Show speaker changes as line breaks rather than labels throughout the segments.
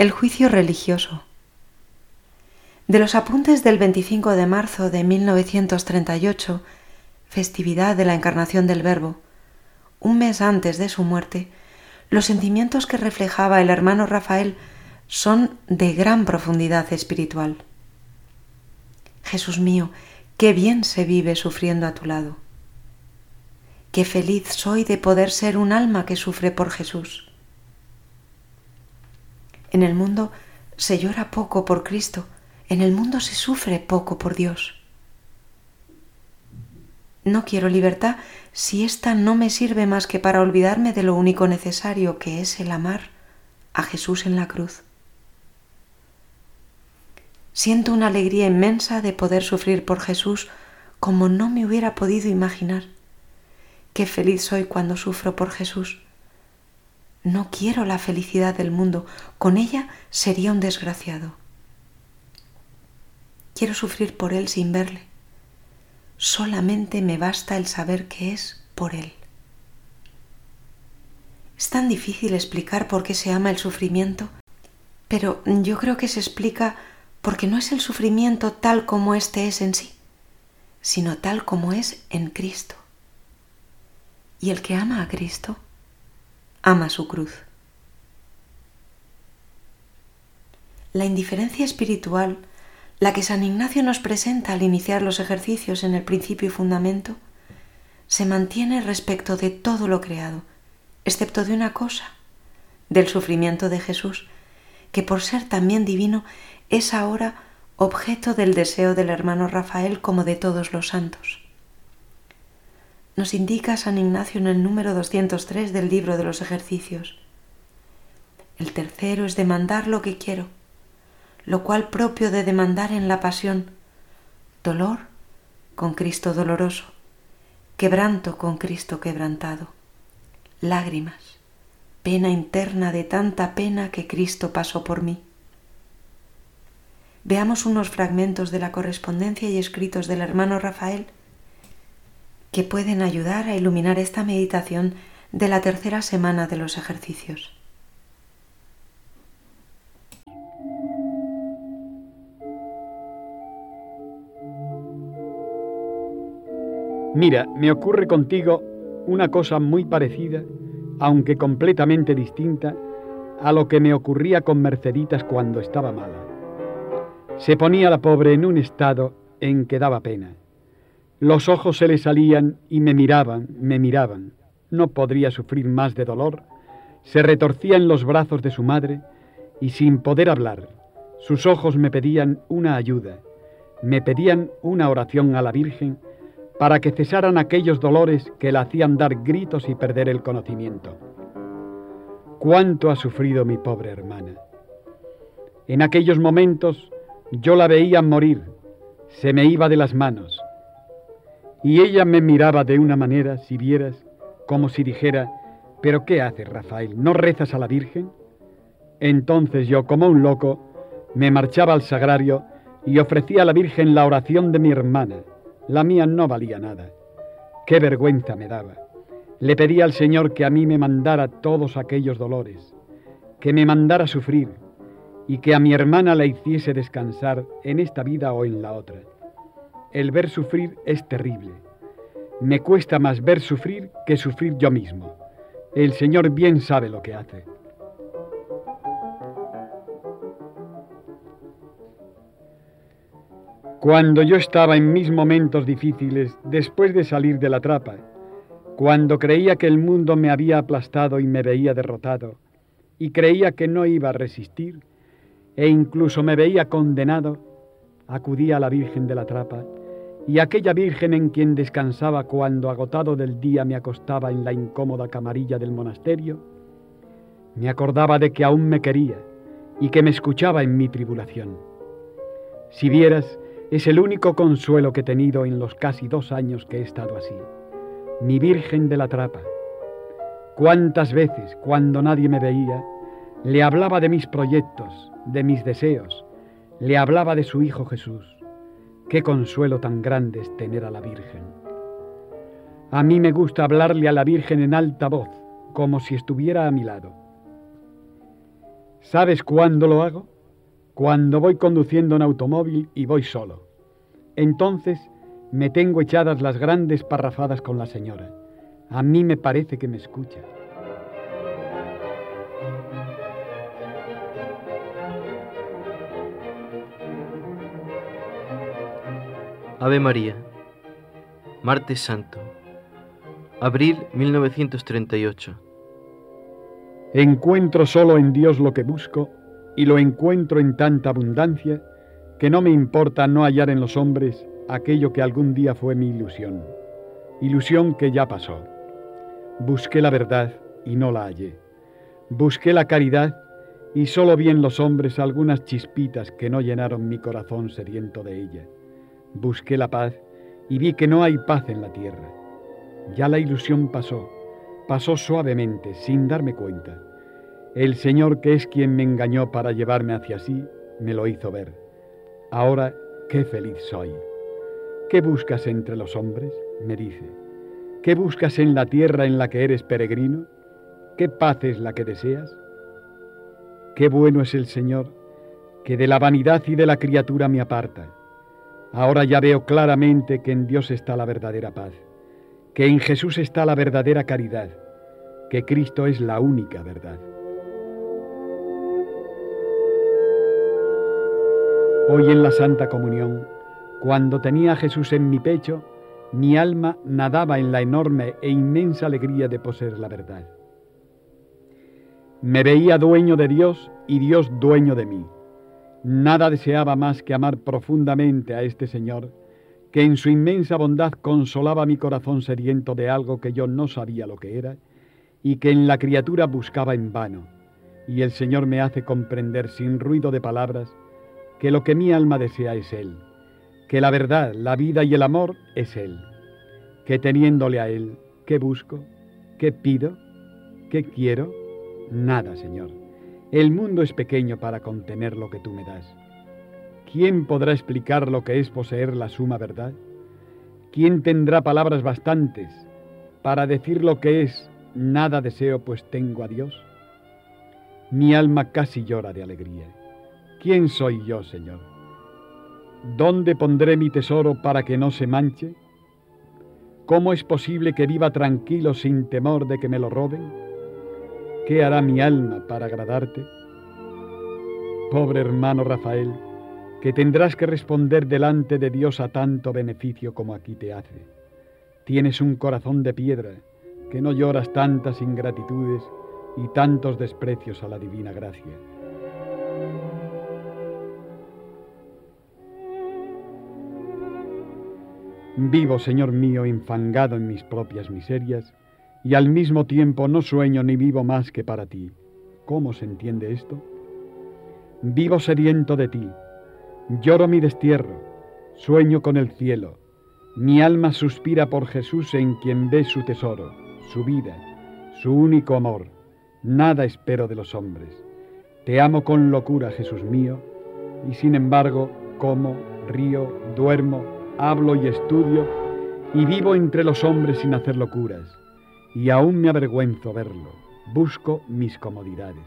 El juicio religioso. De los apuntes del 25 de marzo de 1938, festividad de la encarnación del Verbo, un mes antes de su muerte, los sentimientos que reflejaba el hermano Rafael son de gran profundidad espiritual. Jesús mío, qué bien se vive sufriendo a tu lado. Qué feliz soy de poder ser un alma que sufre por Jesús. En el mundo se llora poco por Cristo, en el mundo se sufre poco por Dios. No quiero libertad si ésta no me sirve más que para olvidarme de lo único necesario que es el amar a Jesús en la cruz. Siento una alegría inmensa de poder sufrir por Jesús como no me hubiera podido imaginar. Qué feliz soy cuando sufro por Jesús. No quiero la felicidad del mundo, con ella sería un desgraciado. Quiero sufrir por Él sin verle. Solamente me basta el saber que es por Él. Es tan difícil explicar por qué se ama el sufrimiento, pero yo creo que se explica porque no es el sufrimiento tal como éste es en sí, sino tal como es en Cristo. Y el que ama a Cristo, ama su cruz. La indiferencia espiritual, la que San Ignacio nos presenta al iniciar los ejercicios en el principio y fundamento, se mantiene respecto de todo lo creado, excepto de una cosa, del sufrimiento de Jesús, que por ser también divino es ahora objeto del deseo del hermano Rafael como de todos los santos nos indica San Ignacio en el número 203 del libro de los ejercicios. El tercero es demandar lo que quiero, lo cual propio de demandar en la pasión, dolor con Cristo doloroso, quebranto con Cristo quebrantado, lágrimas, pena interna de tanta pena que Cristo pasó por mí. Veamos unos fragmentos de la correspondencia y escritos del hermano Rafael que pueden ayudar a iluminar esta meditación de la tercera semana de los ejercicios.
Mira, me ocurre contigo una cosa muy parecida, aunque completamente distinta, a lo que me ocurría con Merceditas cuando estaba mala. Se ponía la pobre en un estado en que daba pena. Los ojos se le salían y me miraban, me miraban. No podría sufrir más de dolor. Se retorcía en los brazos de su madre y sin poder hablar, sus ojos me pedían una ayuda, me pedían una oración a la Virgen para que cesaran aquellos dolores que la hacían dar gritos y perder el conocimiento. ¿Cuánto ha sufrido mi pobre hermana? En aquellos momentos yo la veía morir, se me iba de las manos y ella me miraba de una manera, si vieras, como si dijera, ¿pero qué haces, Rafael? ¿No rezas a la Virgen? Entonces yo, como un loco, me marchaba al sagrario y ofrecía a la Virgen la oración de mi hermana. La mía no valía nada. Qué vergüenza me daba. Le pedía al Señor que a mí me mandara todos aquellos dolores, que me mandara sufrir y que a mi hermana la hiciese descansar en esta vida o en la otra. El ver sufrir es terrible. Me cuesta más ver sufrir que sufrir yo mismo. El Señor bien sabe lo que hace. Cuando yo estaba en mis momentos difíciles, después de salir de la trapa, cuando creía que el mundo me había aplastado y me veía derrotado, y creía que no iba a resistir, e incluso me veía condenado, acudía a la Virgen de la Trapa y aquella Virgen en quien descansaba cuando agotado del día me acostaba en la incómoda camarilla del monasterio, me acordaba de que aún me quería y que me escuchaba en mi tribulación. Si vieras, es el único consuelo que he tenido en los casi dos años que he estado así. Mi Virgen de la Trapa. Cuántas veces, cuando nadie me veía, le hablaba de mis proyectos, de mis deseos, le hablaba de su Hijo Jesús Qué consuelo tan grande es tener a la Virgen. A mí me gusta hablarle a la Virgen en alta voz, como si estuviera a mi lado. ¿Sabes cuándo lo hago? Cuando voy conduciendo un automóvil y voy solo. Entonces me tengo echadas las grandes parrafadas con la señora. A mí me parece que me escucha.
Ave María, martes santo, abril 1938.
Encuentro solo en Dios lo que busco y lo encuentro en tanta abundancia que no me importa no hallar en los hombres aquello que algún día fue mi ilusión, ilusión que ya pasó. Busqué la verdad y no la hallé. Busqué la caridad y solo vi en los hombres algunas chispitas que no llenaron mi corazón sediento de ella. Busqué la paz y vi que no hay paz en la tierra. Ya la ilusión pasó, pasó suavemente, sin darme cuenta. El Señor, que es quien me engañó para llevarme hacia sí, me lo hizo ver. Ahora, qué feliz soy. ¿Qué buscas entre los hombres? me dice. ¿Qué buscas en la tierra en la que eres peregrino? ¿Qué paz es la que deseas? Qué bueno es el Señor, que de la vanidad y de la criatura me aparta Ahora ya veo claramente que en Dios está la verdadera paz, que en Jesús está la verdadera caridad, que Cristo es la única verdad. Hoy en la Santa Comunión, cuando tenía a Jesús en mi pecho, mi alma nadaba en la enorme e inmensa alegría de poseer la verdad. Me veía dueño de Dios y Dios dueño de mí. Nada deseaba más que amar profundamente a este Señor, que en su inmensa bondad consolaba mi corazón sediento de algo que yo no sabía lo que era y que en la criatura buscaba en vano. Y el Señor me hace comprender sin ruido de palabras que lo que mi alma desea es Él, que la verdad, la vida y el amor es Él, que teniéndole a Él, ¿qué busco? ¿Qué pido? ¿Qué quiero? Nada, Señor. El mundo es pequeño para contener lo que tú me das. ¿Quién podrá explicar lo que es poseer la suma verdad? ¿Quién tendrá palabras bastantes para decir lo que es nada deseo pues tengo a Dios? Mi alma casi llora de alegría. ¿Quién soy yo, Señor? ¿Dónde pondré mi tesoro para que no se manche? ¿Cómo es posible que viva tranquilo sin temor de que me lo roben? ¿Qué hará mi alma para agradarte? Pobre hermano Rafael, que tendrás que responder delante de Dios a tanto beneficio como aquí te hace. Tienes un corazón de piedra, que no lloras tantas ingratitudes y tantos desprecios a la divina gracia. Vivo, Señor mío, infangado en mis propias miserias, y al mismo tiempo no sueño ni vivo más que para ti. ¿Cómo se entiende esto? Vivo sediento de ti, lloro mi destierro, sueño con el cielo, mi alma suspira por Jesús en quien ve su tesoro, su vida, su único amor, nada espero de los hombres. Te amo con locura, Jesús mío, y sin embargo como, río, duermo, hablo y estudio, y vivo entre los hombres sin hacer locuras y aún me avergüenzo verlo. Busco mis comodidades.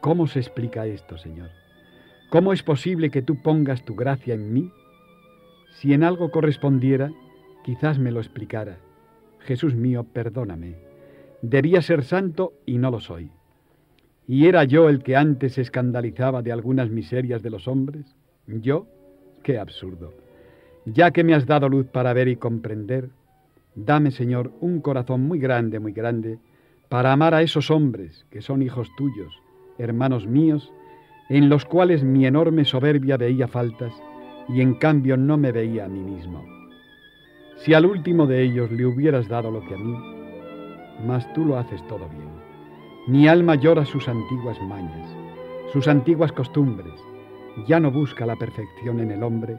¿Cómo se explica esto, Señor? ¿Cómo es posible que tú pongas tu gracia en mí? Si en algo correspondiera, quizás me lo explicara. Jesús mío, perdóname. Debía ser santo y no lo soy. ¿Y era yo el que antes se escandalizaba de algunas miserias de los hombres? ¿Yo? ¡Qué absurdo! Ya que me has dado luz para ver y comprender, Dame, Señor, un corazón muy grande, muy grande, para amar a esos hombres que son hijos tuyos, hermanos míos, en los cuales mi enorme soberbia veía faltas y en cambio no me veía a mí mismo. Si al último de ellos le hubieras dado lo que a mí, mas tú lo haces todo bien. Mi alma llora sus antiguas mañas, sus antiguas costumbres, ya no busca la perfección en el hombre,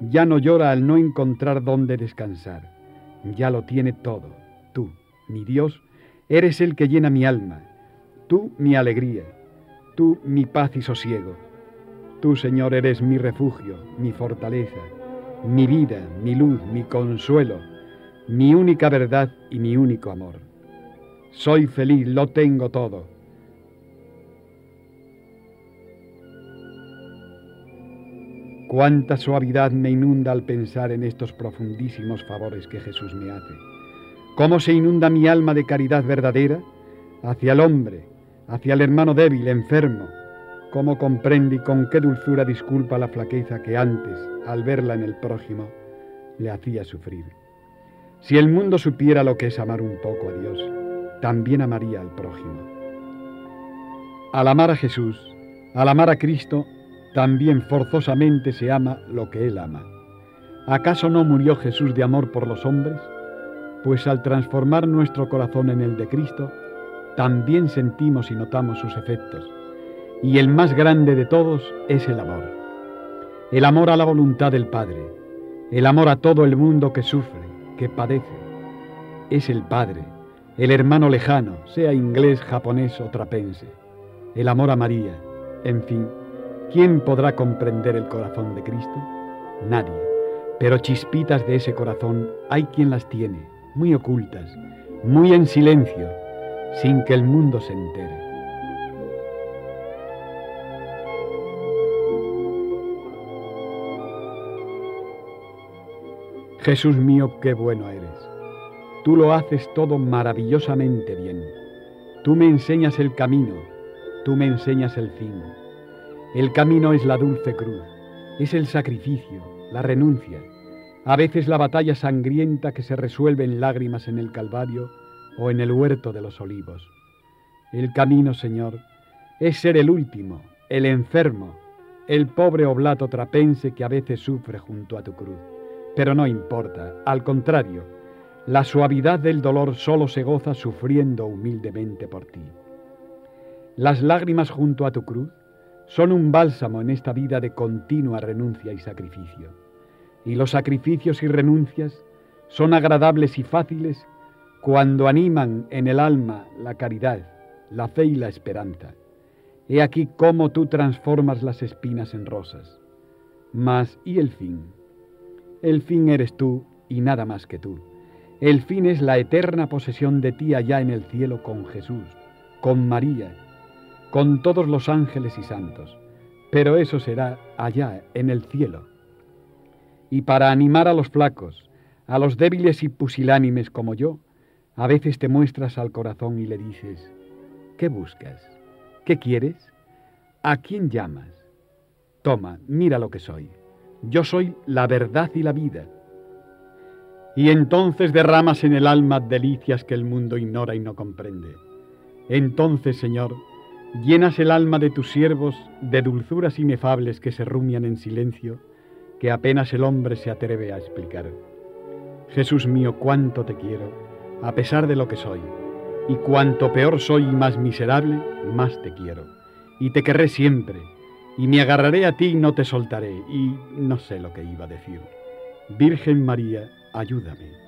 ya no llora al no encontrar dónde descansar ya lo tiene todo. Tú, mi Dios, eres el que llena mi alma. Tú, mi alegría. Tú, mi paz y sosiego. Tú, Señor, eres mi refugio, mi fortaleza, mi vida, mi luz, mi consuelo, mi única verdad y mi único amor. Soy feliz, lo tengo todo. Cuánta suavidad me inunda al pensar en estos profundísimos favores que Jesús me hace. Cómo se inunda mi alma de caridad verdadera hacia el hombre, hacia el hermano débil, enfermo. Cómo comprende y con qué dulzura disculpa la flaqueza que antes, al verla en el prójimo, le hacía sufrir. Si el mundo supiera lo que es amar un poco a Dios, también amaría al prójimo. Al amar a Jesús, al amar a Cristo, también forzosamente se ama lo que Él ama. ¿Acaso no murió Jesús de amor por los hombres? Pues al transformar nuestro corazón en el de Cristo, también sentimos y notamos sus efectos. Y el más grande de todos es el amor. El amor a la voluntad del Padre, el amor a todo el mundo que sufre, que padece. Es el Padre, el hermano lejano, sea inglés, japonés o trapense. El amor a María, en fin, ¿quién podrá comprender el corazón de Cristo? Nadie. Pero chispitas de ese corazón hay quien las tiene, muy ocultas, muy en silencio, sin que el mundo se entere. Jesús mío, qué bueno eres. Tú lo haces todo maravillosamente bien. Tú me enseñas el camino, tú me enseñas el fin. El camino es la dulce cruz, es el sacrificio, la renuncia, a veces la batalla sangrienta que se resuelve en lágrimas en el Calvario o en el huerto de los olivos. El camino, Señor, es ser el último, el enfermo, el pobre oblato trapense que a veces sufre junto a tu cruz. Pero no importa, al contrario, la suavidad del dolor solo se goza sufriendo humildemente por ti. Las lágrimas junto a tu cruz son un bálsamo en esta vida de continua renuncia y sacrificio. Y los sacrificios y renuncias son agradables y fáciles cuando animan en el alma la caridad, la fe y la esperanza. He aquí cómo tú transformas las espinas en rosas. Mas, ¿y el fin? El fin eres tú y nada más que tú. El fin es la eterna posesión de ti allá en el cielo con Jesús, con María, con todos los ángeles y santos. Pero eso será allá en el cielo. Y para animar a los flacos, a los débiles y pusilánimes como yo, a veces te muestras al corazón y le dices, ¿qué buscas? ¿Qué quieres? ¿A quién llamas? Toma, mira lo que soy. Yo soy la verdad y la vida. Y entonces derramas en el alma delicias que el mundo ignora y no comprende. Entonces, Señor, llenas el alma de tus siervos de dulzuras inefables que se rumian en silencio, que apenas el hombre se atreve a explicar. Jesús mío, cuánto te quiero, a pesar de lo que soy, y cuanto peor soy y más miserable, más te quiero, y te querré siempre, y me agarraré a ti y no te soltaré, y no sé lo que iba a decir. Virgen María, ayúdame.